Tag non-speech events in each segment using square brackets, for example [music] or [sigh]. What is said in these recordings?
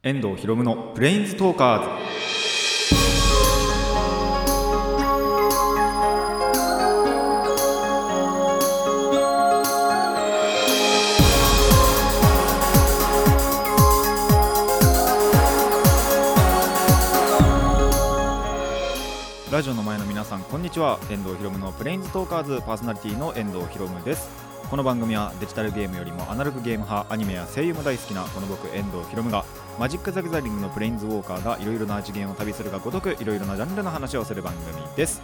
遠藤博夢のブレインズトーカーズラジオの前の皆さんこんにちは。遠藤博夢のブレインズトーカーズパーソナリティの遠藤博夢です。この番組はデジタルゲームよりもアナログゲーム派アニメや声優も大好きなこの僕遠藤博夢がマジック・ザ・ギザリングのブレインズウォーカーがいろいろな次元を旅するがごとくいろいろなジャンルの話をする番組です。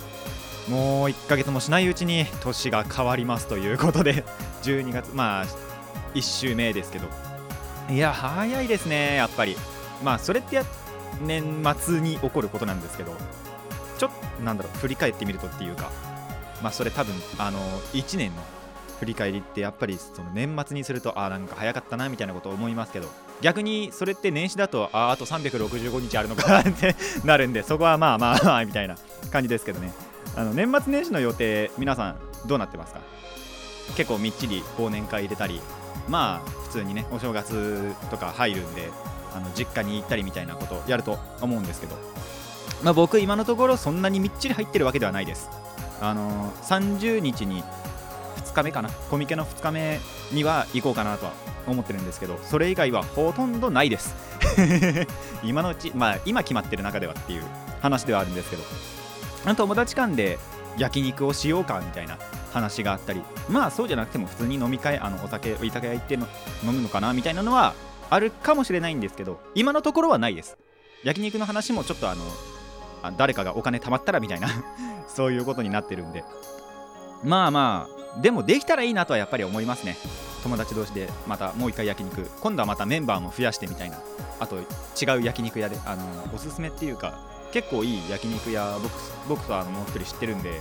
もう1ヶ月もしないうちに年が変わりますということで [laughs] 12月まあ1週目ですけど。いや早いですねやっぱり。まあそれってや年末に起こることなんですけどちょっとなんだろう振り返ってみるとっていうかまあそれ多分あの1年の振り返りってやっぱりその年末にするとあーなんか早かったなみたいなことを思いますけど逆にそれって年始だとああと365日あるのか。っ [laughs] てなるんでそこはまあまあまあみたいな感じですけどね。あの年末年始の予定皆さんどうなってますか？結構みっちり忘年会入れたりまあ普通にねお正月とか入るんであの実家に行ったりみたいなことやると思うんですけど。まあ、僕今のところそんなにみっちり入ってるわけではないです。あのー30日に目かな？コミケの2日目には行こうかなとは思ってるんですけどそれ以外はほとんどないです。[laughs] 今のうちまあ今決まってる中ではっていう話ではあるんですけど。友達間で焼肉をしようかみたいな話があったりまあそうじゃなくても普通に飲み会あのお酒居酒屋行っての飲むのかなみたいなのはあるかもしれないんですけど今のところはないです。焼肉の話もちょっとあの誰かがお金貯まったらみたいな [laughs] そういうことになってるんで。まあまあでもできたらいいなとはやっぱり思いますね。友達同士でまたもう一回焼肉。今度はまたメンバーも増やしてみたいな。あと違う焼肉屋であのおすすめっていうか結構いい焼肉屋僕僕とあのもう一人知ってるんで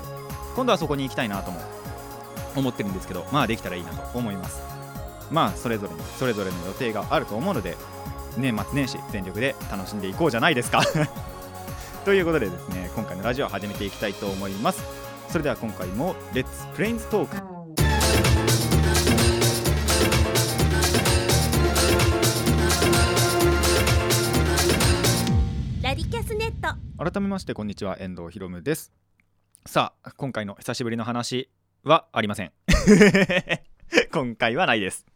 今度はそこに行きたいなとも思ってるんですけどまあできたらいいなと思います。まあそれぞれにそれぞれの予定があると思うので年末年始全力で楽しんでいこうじゃないですか。[laughs] ということでですね今回のラジオ始めていきたいと思います。それでは今回も Let's Planes Talk ラディキャスネット。改めましてこんにちは遠藤ひろむです。さあ今回の久しぶりの話はありません。[laughs] 今回はないです。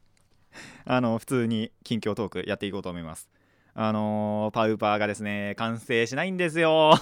あの普通に近況トークやっていこうと思います。あのーパウパーがですね完成しないんですよ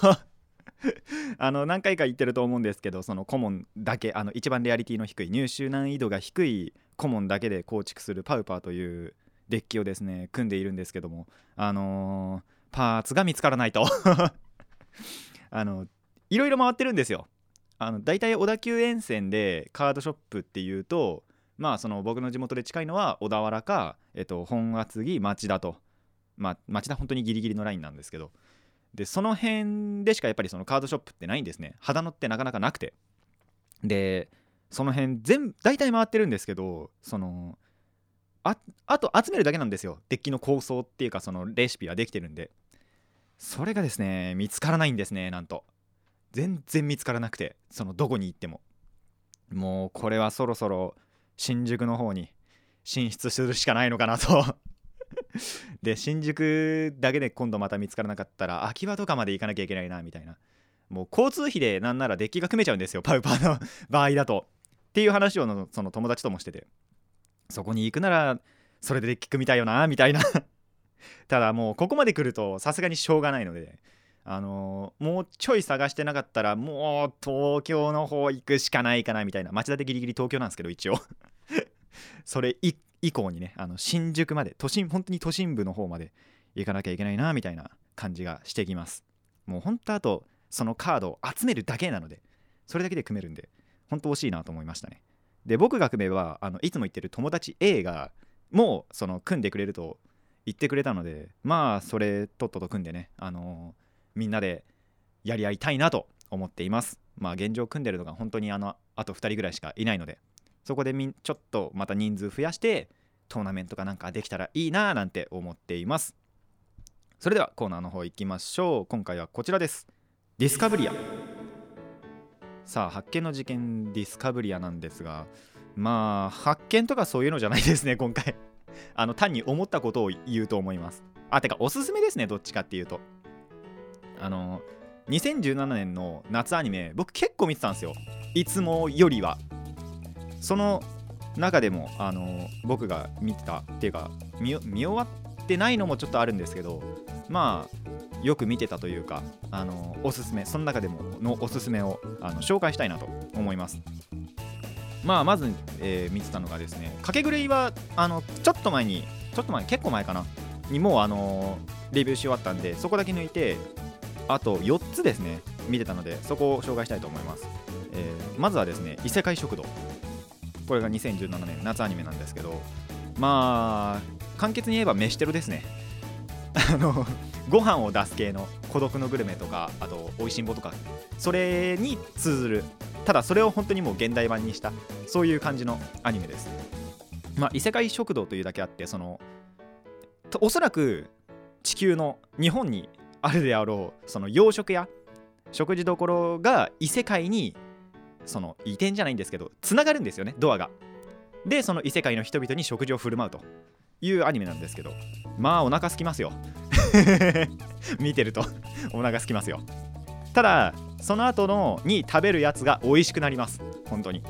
[laughs] あの何回か言ってると思うんですけどそのコモンだけあの一番レアリティの低い入手難易度が低いコモンだけで構築するパウパーというデッキをですね組んでいるんですけどもあのーパーツが見つからないと。[laughs] あのいろいろ回ってるんですよ。あの大体小田急沿線でカードショップっていうとまあその僕の地元で近いのは小田原か、えっと、本厚木町田と。まあ町田本当にギリギリのラインなんですけど。でその辺でしかやっぱりそのカードショップってないんですね。秦野ってなかなかなくて。でその辺全部大体回ってるんですけどそのああと集めるだけなんですよ。デッキの構想っていうかそのレシピはできてるんで。それがですね見つからないんですねなんと。全然見つからなくてそのどこに行っても。もうこれはそろそろ新宿の方に進出するしかないのかなと。[laughs] で新宿だけで今度また見つからなかったら秋葉とかまで行かなきゃいけないなみたいな。もう交通費でなんならデッキが組めちゃうんですよパウパーの [laughs] 場合だと。っていう話をのその友達ともしてて。そこに行くならそれでデッキ組みたいよなみたいな。[laughs] ただもうここまで来るとさすがにしょうがないので。あのーもうちょい探してなかったらもう東京の方行くしかないかなみたいな。町田でギリギリ東京なんですけど一応。それ以降にねあの新宿まで都心本当に都心部の方まで行かなきゃいけないなみたいな感じがしてきます。もう本当あとそのカードを集めるだけなのでそれだけで組めるんで本当惜しいなと思いましたね。で僕が組めばあのいつも言ってる友達 A がもうその組んでくれると言ってくれたのでまあそれとっとと組んでねあのみんなでやり合いたいなと思っています。まあ現状組んでるのが本当にあのあと2人ぐらいしかいないので。そこでみんちょっとまた人数増やしてトーナメントかなんかできたらいいななんて思っています。それではコーナーの方行きましょう。今回はこちらです。ディスカブリア。さあ発見の事件ディスカブリアなんですがまあ発見とかそういうのじゃないですね [laughs] 今回。あの単に思ったことを言うと思います。あてかおすすめですねどっちかっていうと。あの2017年の夏アニメ僕結構見てたんですよ。いつもよりは。その中でもあの僕が見てたっていうか見終わってないのもちょっとあるんですけどまあよく見てたというかあのおすすめその中でものおすすめをあの紹介したいなと思います。まあまず、えー見てたのがですね掛け狂いはあのちょっと前にちょっと前結構前かなにもうあのレビューし終わったんでそこだけ抜いてあと4つですね見てたのでそこを紹介したいと思います、えーまずはですね異世界食堂。これが2017年夏アニメなんですけどまあ簡潔に言えば飯テロですね。[laughs] あのご飯を出す系の孤独のグルメとかあとおいしんぼとかそれに通ずるただそれを本当にもう現代版にしたそういう感じのアニメです。まあ異世界食堂というだけあってそのおそらく地球の日本にあるであろうその洋食屋食事どころが異世界にその移転じゃないんですけどつながるんですよねドアが。でその異世界の人々に食事を振る舞うと。いうアニメなんですけど。まあお腹空きますよ。[laughs] 見てると。お腹空きますよ。ただその後のに食べるやつが美味しくなります。本当に。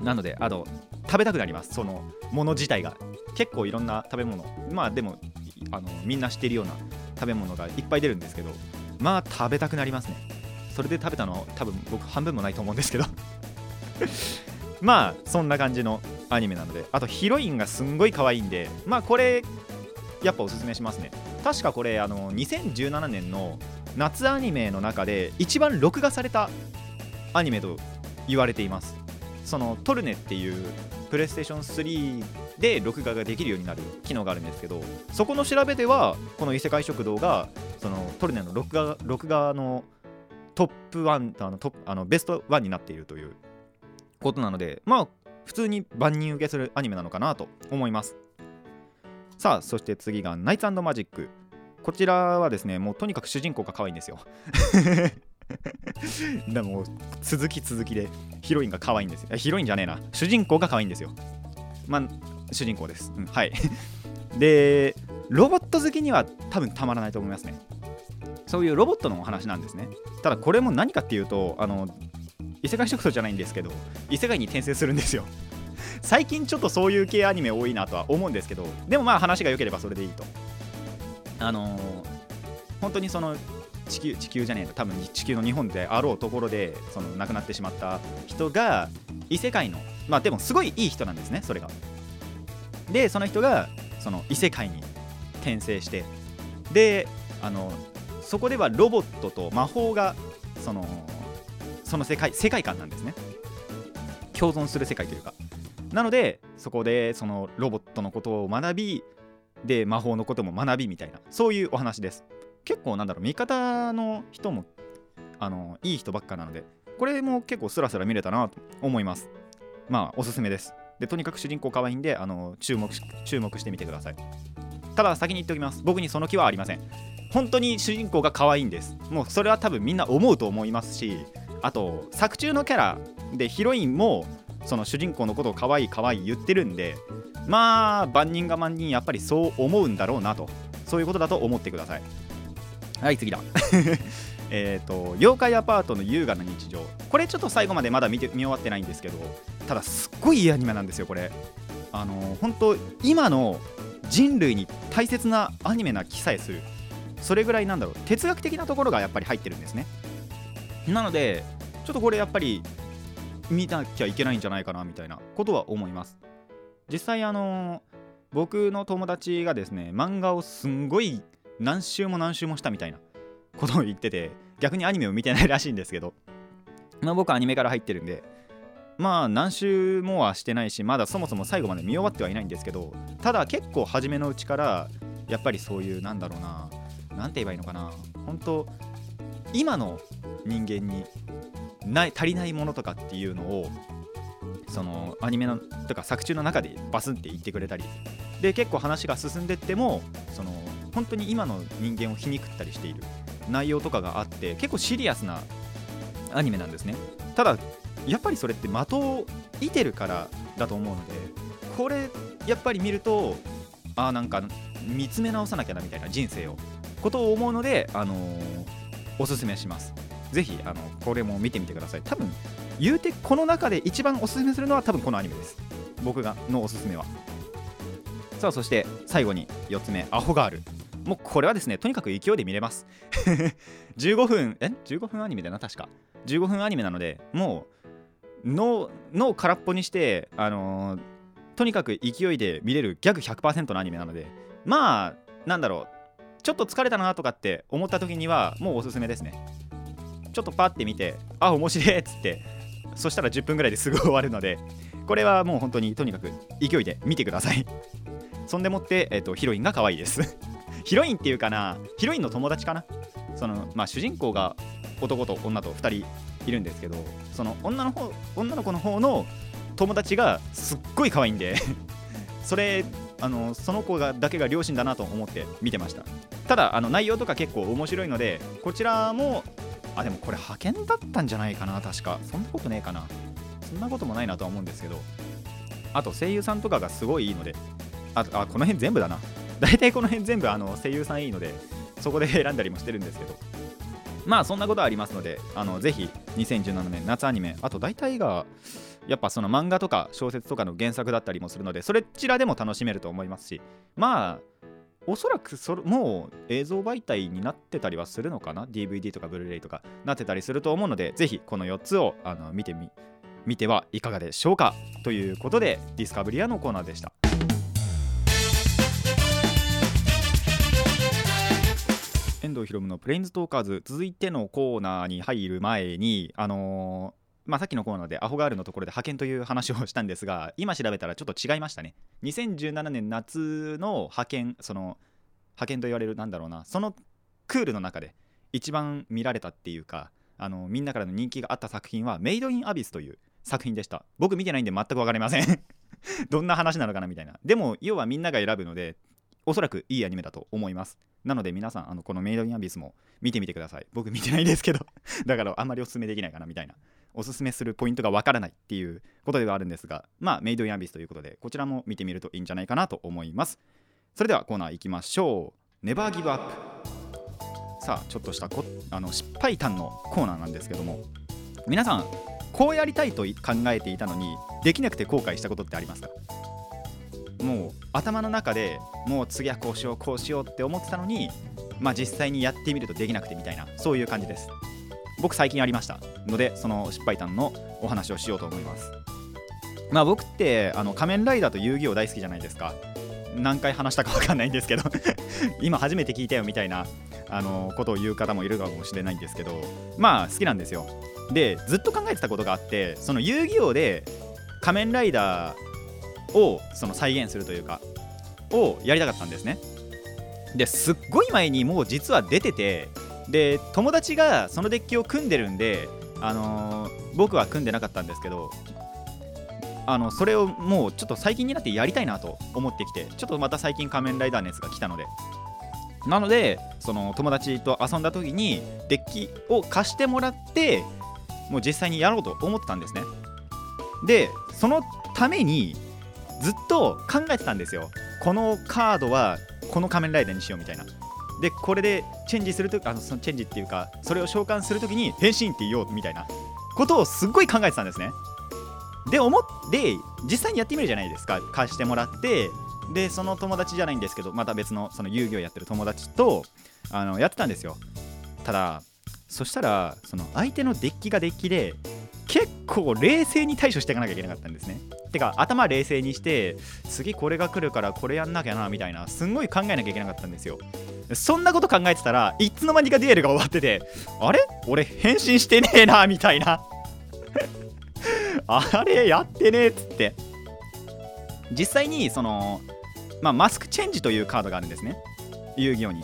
なのであと食べたくなります。そのもの自体が。結構いろんな食べ物。まあでもあのみんな知ってるような食べ物がいっぱい出るんですけど。まあ食べたくなりますね。それで食べたの多分僕半分もないと思うんですけど。[laughs] まあそんな感じのアニメなので。あとヒロインがすんごい可愛いんで。まあこれやっぱおすすめしますね。確かこれあの2017年の夏アニメの中で一番録画されたアニメと言われています。そのトルネっていうプレイステーション3で録画ができるようになる機能があるんですけどそこの調べではこの異世界食堂がそのトルネの録画録画のトップ1あのトあのベスト1になっているということなのでまあ普通に万人受けするアニメなのかなと思います。さあそして次がナイツマジックこちらはですねもうとにかく主人公が可愛いんですよ。[laughs] でも続き続きでヒロインが可愛いんですよ。ヒロインじゃねえな。主人公が可愛いんですよ。まあ主人公です、うんはい。[laughs] でロボット好きには多分たまらないと思いますね。そういうロボットのお話なんですね。ただこれも何かっていうとあの異世界食堂じゃないんですけど異世界に転生するんですよ。[laughs] 最近ちょっとそういう系アニメ多いなとは思うんですけどでもまあ話が良ければそれでいいと。あのー本当にその地球地球じゃねえな多分地球の日本であろうところでその亡くなってしまった人が異世界のまあでもすごいいい人なんですねそれが。でその人がその異世界に転生してであのそこではロボットと魔法がそのその世界世界観なんですね。共存する世界というか。なのでそこでそのロボットのことを学びで魔法のことも学びみたいなそういうお話です。結構なんだろう味方の人もあのいい人ばっかなのでこれも結構スラスラ見れたなと思います。まあおすすめです。でとにかく主人公可愛いんであの注目注目してみてください。ただ先に言っておきます。僕にその気はありません。本当に主人公が可愛いんです。もうそれは多分みんな思うと思いますしあと作中のキャラでヒロインもその主人公のことを可愛い可愛い言ってるんでまあ万人が万人やっぱりそう思うんだろうなと。そういうことだと思ってください。はい次だ。[laughs] えっと妖怪アパートの優雅な日常。これちょっと最後までまだ見て見終わってないんですけどただすっごいいいアニメなんですよこれ。あの本当今の人類に大切なアニメな気さえする。それぐらいなんだろう。哲学的なところがやっぱり入ってるんですね。なのでちょっとこれやっぱり見なきゃいけないんじゃないかなみたいなことは思います。実際あの僕の友達がですね漫画をすんごい何週も何週もしたみたいなことを言ってて逆にアニメを見てないらしいんですけどまあ僕アニメから入ってるんでまあ何週もはしてないしまだそもそも最後まで見終わってはいないんですけどただ結構初めのうちからやっぱりそういうなんだろうななんて言えばいいのかな。本当今の人間にない足りないものとかっていうのをそのアニメのとか作中の中でバスンって言ってくれたり。で結構話が進んでってもその本当に今の人間を皮肉ったりしている。内容とかがあって結構シリアスなアニメなんですね。ただやっぱりそれって的を射てるからだと思うのでこれやっぱり見るとああなんか見つめ直さなきゃなみたいな人生を。ことを思うので、あのーおすすめします。ぜひあのこれも見てみてください。多分言うてこの中で一番おすすめするのは多分このアニメです。僕がのおすすめは。さあそして最後に4つ目アホガール。もうこれはですねとにかく勢いで見れます。[laughs] 15分え？15分アニメだな確か。15分アニメなのでもう脳脳空っぽにしてあのーとにかく勢いで見れるギャグ100%のアニメなので。まあなんだろう。ちょっと疲れたなとかって思った時にはもうおすすめですね。ちょっとパッて見てあ面白いっつってそしたら10分ぐらいですぐ終わるのでこれはもう本当にとにかく勢いで見てください。そんでもって、えっとヒロインが可愛いです。[laughs] ヒロインっていうかなヒロインの友達かな。そのまあ主人公が男と女と2人いるんですけどその女の方女の子の方の友達がすっごい可愛いんで [laughs] それあのその子がだけが両親だなと思って見てました。ただあの内容とか結構面白いのでこちらもあでもこれ派遣だったんじゃないかな確か。そんなことねえかな。そんなこともないなとは思うんですけど。あと声優さんとかがすごいいいので。ああこの辺全部だな。大体この辺全部あの声優さんいいのでそこで選んだりもしてるんですけど。まあそんなことはありますのであのぜひ2017年夏アニメあと大体がやっぱその漫画とか小説とかの原作だったりもするのでそれちらでも楽しめると思いますしまあおそらくそれもう映像媒体になってたりはするのかな？DVD とかブルーレイとかなってたりすると思うのでぜひこの4つをあの見てみ見てはいかがでしょうか？ということでディスカブリアのコーナーでした。遠藤ひろむのプレインズトーカーズ続いてのコーナーに入る前にあのーまあ、さっきのコーナーでアホガールのところで派遣という話をしたんですが今調べたらちょっと違いましたね。2017年夏の派遣その派遣と言われるなんだろうな。そのクールの中で一番見られたっていうかあのみんなからの人気があった作品は「メイド・イン・アビス」という作品でした。僕見てないんで全く分かりません。[laughs] どんな話なのかなみたいな。でも要はみんなが選ぶのでおそらくいいアニメだと思います。なので皆さんあのこのメイド・イン・アビスも見てみてください。僕見てないですけど。だからあんまりおすすめできないかなみたいな。おすすめするポイントがわからないっていうことではあるんですがまあメイド・イン・アビスということでこちらも見てみるといいんじゃないかなと思います。それではコーナー行きましょう。ネバーギブアップ。さあちょっとしたこあの失敗談のコーナーなんですけども。皆さんこうやりたいと考えていたのにできなくて後悔したことってありますか？もう頭の中でもう次はこうしようこうしようって思ってたのにまあ実際にやってみるとできなくてみたいなそういう感じです。僕最近ありましたのでその失敗談のお話をしようと思います。まあ僕ってあの仮面ライダーと遊戯王大好きじゃないですか。何回話したか分かんないんですけど。[laughs] 今初めて聞いたよみたいなあのことを言う方もいるかもしれないんですけど。まあ好きなんですよ。でずっと考えてたことがあってその遊戯王で仮面ライダーをその再現するというかをやりたかったんですね。ですっごい前にもう実は出ててで友達がそのデッキを組んでるんで、あのー僕は組んでなかったんですけどあのそれをもうちょっと最近になってやりたいなと思ってきてちょっとまた最近仮面ライダー熱が来たので。なのでその友達と遊んだ時にデッキを貸してもらってもう実際にやろうと思ってたんですね。でそのためにずっと考えてたんですよ。このカードはこの仮面ライダーにしようみたいな。でこれでチェンジするとあのそのチェンジっていうかそれを召喚するときに変身って言おうみたいなことをすっごい考えてたんですね。で思って実際にやってみるじゃないですか。貸してもらってでその友達じゃないんですけどまた別のその遊戯をやってる友達とあのやってたんですよ。ただそしたらその相手のデッキがデッキで構冷静に対処していかなきゃいけなかったんですね。てか頭冷静にして次これが来るからこれやんなきゃなみたいなすんごい考えなきゃいけなかったんですよ。そんなこと考えてたらいつの間にかデュエルが終わっててあれ？俺変身してねえなみたいな。[laughs] あれやってねえっつって。実際にその、まあ、マスクチェンジというカードがあるんですね。遊戯王に。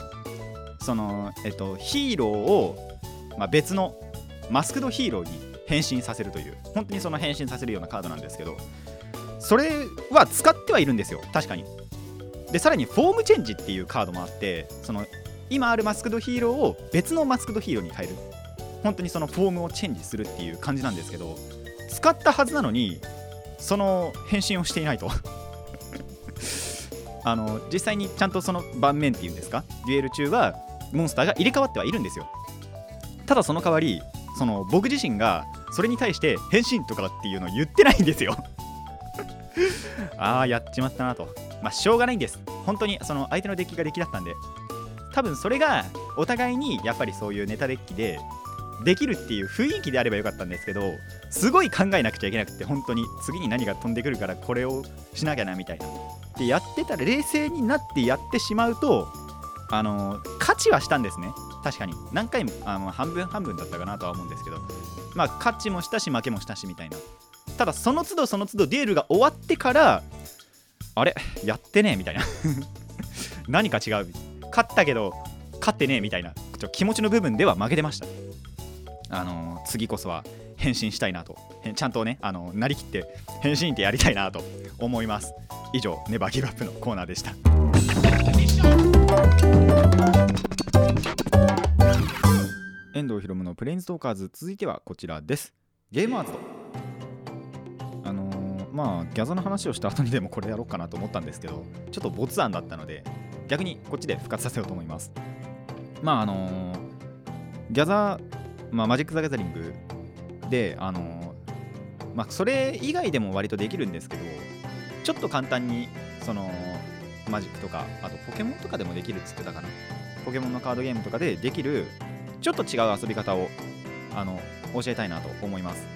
そのえっとヒーローを、まあ、別のマスクドヒーローに変身させるという本当にその変身させるようなカードなんですけどそれは使ってはいるんですよ。確かに。でさらにフォームチェンジっていうカードもあってその今あるマスクドヒーローを別のマスクドヒーローに変える。本当にそのフォームをチェンジするっていう感じなんですけど使ったはずなのにその変身をしていないと。[laughs] あの実際にちゃんとその盤面っていうんですかデュエル中はモンスターが入れ替わってはいるんですよ。ただその代わりその僕自身がそれに対して変身とかっていうのを言ってないんですよ。[laughs] ああやっちまったなと。まあしょうがないんです。本当にその相手のデッキがデッキだったんで。多分それがお互いにやっぱりそういうネタデッキでできるっていう雰囲気であればよかったんですけどすごい考えなくちゃいけなくて本当に。次に何が飛んでくるからこれをしなきゃなみたいな。でやってたら冷静になってやってしまうとあの勝ちはしたんですね。確かに。何回もあの半分半分だったかなとは思うんですけど。まあ勝ちもしたし負けもしたしみたいな。ただその都度その都度デュエルが終わってからあれ？やってねえみたいな。[laughs] 何か違う。勝ったけど勝ってねえみたいな。ちょ気持ちの部分では負けてました。あのー次こそは変身したいなと。ちゃんとねあのなりきって変身ってやりたいなと思います。以上ネバーギブアップのコーナーでした。遠藤ひろむのプレインズトーカーズ続いてはこちらです。ゲームアーツと。あのーまあギャザの話をした後にでもこれやろうかなと思ったんですけどちょっと没案だったので逆にこっちで復活させようと思います。まああのーギャザー、まあ、マジック・ザ・ギャザリングであのーまあそれ以外でも割とできるんですけどちょっと簡単にそのマジックとかあとポケモンとかでもできるっつってたかな。ポケモンのカードゲームとかでできるちょっと違う遊び方をあの教えたいなと思います。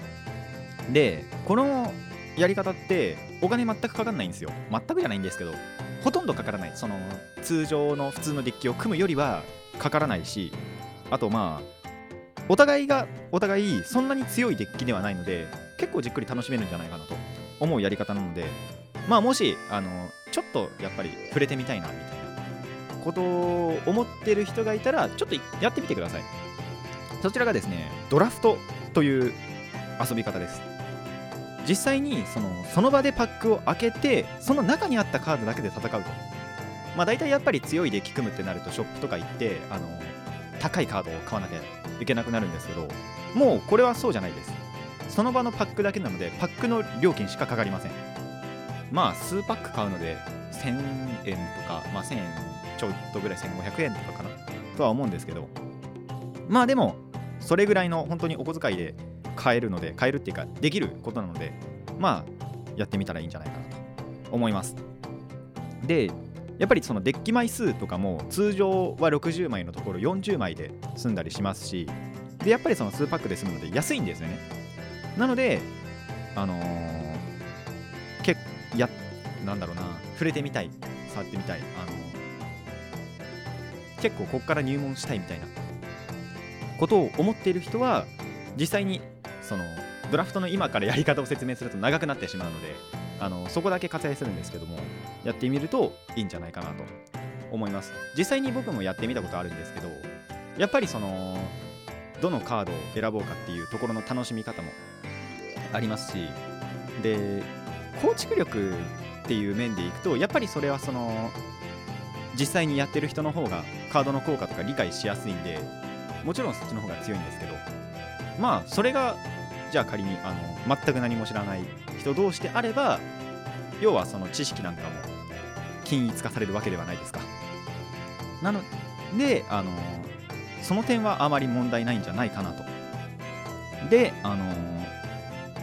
でこのやり方ってお金全くかかんないんですよ。全くじゃないんですけどほとんどかからない。その通常の普通のデッキを組むよりはかからないしあとまあお互いがお互いそんなに強いデッキではないので結構じっくり楽しめるんじゃないかなと思うやり方なのでまあもしあのちょっとやっぱり触れてみたいなみたいなことを思ってる人がいたらちょっとやってみてください。そちらがですねドラフトという遊び方です。実際にそのその場でパックを開けてその中にあったカードだけで戦うと。まあ大体やっぱり強いデッキ組むってなるとショップとか行ってあの高いカードを買わなきゃいけなくなるんですけどもうこれはそうじゃないです。その場のパックだけなのでパックの料金しかかかりません。まあ数パック買うので1000円とか、まあ、1000円ちょっとぐらい1500円とかかな？とは思うんですけど。まあでもそれぐらいの本当にお小遣いで買えるので買えるっていうかできることなのでまあやってみたらいいんじゃないかなと思います。でやっぱりそのデッキ枚数とかも通常は60枚のところ40枚で済んだりしますしでやっぱりその数パックで済むので安いんですよね。なのであのー、けやなんだろうな触れてみたい触ってみたいあのー結構ここから入門したいみたいなことを思っている人は実際にそのドラフトの今からやり方を説明すると長くなってしまうのであのそこだけ割愛するんですけどもやってみるといいんじゃないかなと思います。実際に僕もやってみたことあるんですけどやっぱりそのどのカードを選ぼうかっていうところの楽しみ方もありますしで構築力っていう面でいくとやっぱりそれはその実際にやってる人の方がカードの効果とか理解しやすいんでもちろんそっちの方が強いんですけどまあそれがじゃあ仮にあの全く何も知らない人同士であれば要はその知識なんかも均一化されるわけではないですか。なのであのその点はあまり問題ないんじゃないかなと。であの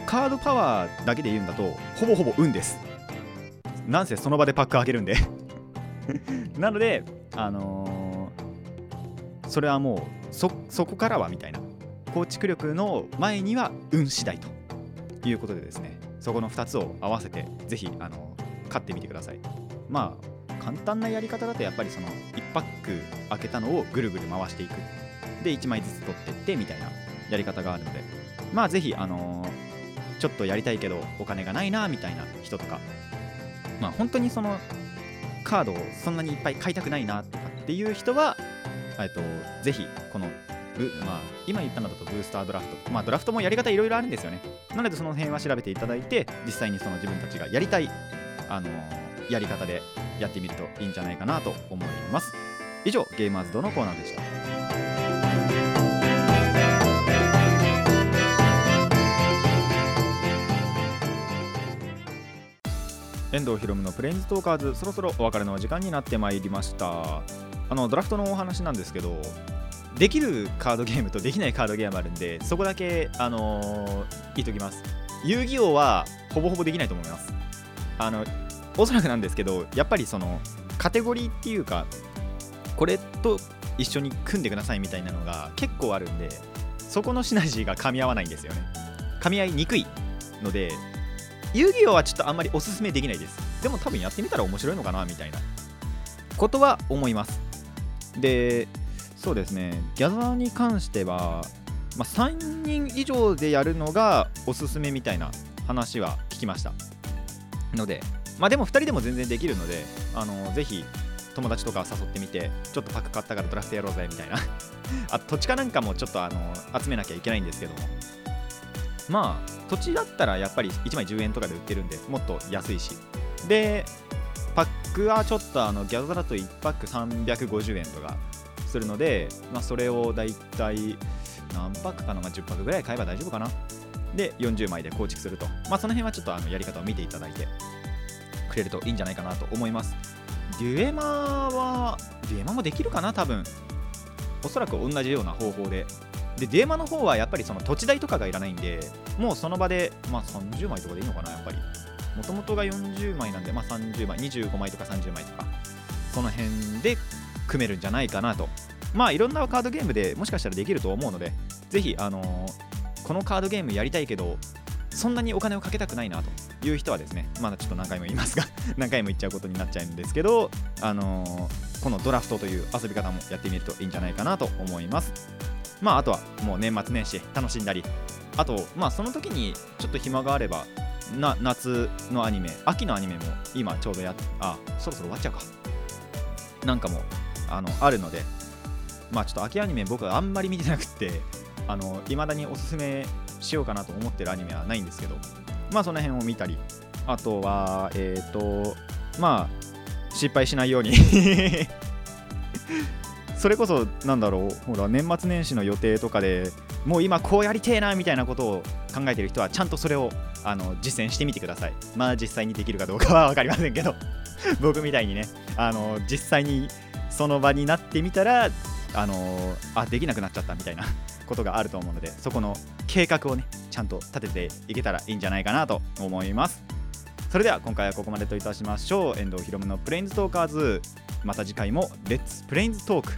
カードパワーだけで言うんだとほぼほぼ運です。なんせその場でパック開けるんで。[laughs] なのであのそれはもうそこからはみたいな構築力の前には運次第ということでですねそこの2つを合わせてぜひあの買ってみてください。まあ簡単なやり方だとやっぱりその1パック開けたのをぐるぐる回していく。で1枚ずつ取ってってみたいなやり方があるのでまあぜひあのちょっとやりたいけどお金がないなみたいな人とかまあ本当にそのカードをそんなにいっぱい買いたくないなとかっていう人はえっとぜひこのブまあ、今言ったのだとブースタードラフト、まあ、ドラフトもやり方いろいろあるんですよね。なのでその辺は調べていただいて実際にその自分たちがやりたい、あのーやり方でやってみるといいんじゃないかなと思います。以上ゲーマーズドのコーナーでした。遠藤ひろむのプレインズトーカーズそろそろお別れの時間になってまいりました。あのドラフトのお話なんですけどできるカードゲームとできないカードゲームあるんでそこだけあのー言っときます。遊戯王はほぼほぼできないと思います。あのおそらくなんですけどやっぱりそのカテゴリーっていうかこれと一緒に組んでくださいみたいなのが結構あるんでそこのシナジーが噛み合わないんですよね。噛み合いにくいので遊戯王はちょっとあんまりおすすめできないです。でも多分やってみたら面白いのかなみたいな。ことは思います。でそうですね。ギャザーに関しては、まあ、3人以上でやるのがおすすめみたいな話は聞きました。のでまあでも2人でも全然できるのであのぜひ友達とか誘ってみてちょっとパック買ったからドラフトやろうぜみたいな。[laughs] あ土地かなんかもちょっとあの集めなきゃいけないんですけども。まあ土地だったらやっぱり1枚10円とかで売ってるんでもっと安いし。でパックはちょっとあのギャザだと1パック350円とかするので、まあ、それをだいたい何パックかな、まあ、10パックぐらい買えば大丈夫かな。で40枚で構築すると、まあ、その辺はちょっとあのやり方を見ていただいてくれるといいんじゃないかなと思います。デュエマはデュエマもできるかな多分。おそらく同じような方法で。でデュエマの方はやっぱりその土地代とかがいらないんでもうその場で、まあ、30枚とかでいいのかなやっぱり。もともとが40枚なんで、まあ、30枚25枚とか30枚とかその辺で組めるんじゃないかなと。まあいろんなカードゲームでもしかしたらできると思うのでぜひあのーこのカードゲームやりたいけどそんなにお金をかけたくないなという人はですねまだちょっと何回も言いますが [laughs] 何回も言っちゃうことになっちゃうんですけどあのーこのドラフトという遊び方もやってみるといいんじゃないかなと思います。まああとはもう年末年始楽しんだり。あとまあその時にちょっと暇があればな夏のアニメ秋のアニメも今ちょうどやっあそろそろ終わっちゃうか。なんかもあのあるのでまあちょっと秋アニメ僕はあんまり見てなくて [laughs] あの未だにおすすめしようかなと思ってるアニメはないんですけど。まあその辺を見たり。あとはえっ、とまあ失敗しないように。[laughs] それこそなんだろうほら年末年始の予定とかでもう今こうやりてえなみたいなことを考えてる人はちゃんとそれをあの実践してみてください。まあ実際にできるかどうかは [laughs] 分かりませんけど僕みたいにねあの実際にその場になってみたらあのあできなくなっちゃったみたいな [laughs] ことがあると思うのでそこの計画をねちゃんと立てていけたらいいんじゃないかなと思います。それでは今回はここまでといたしましょう。遠藤ひろむのプレインズトーカーズまた次回もレッツプレインズトーク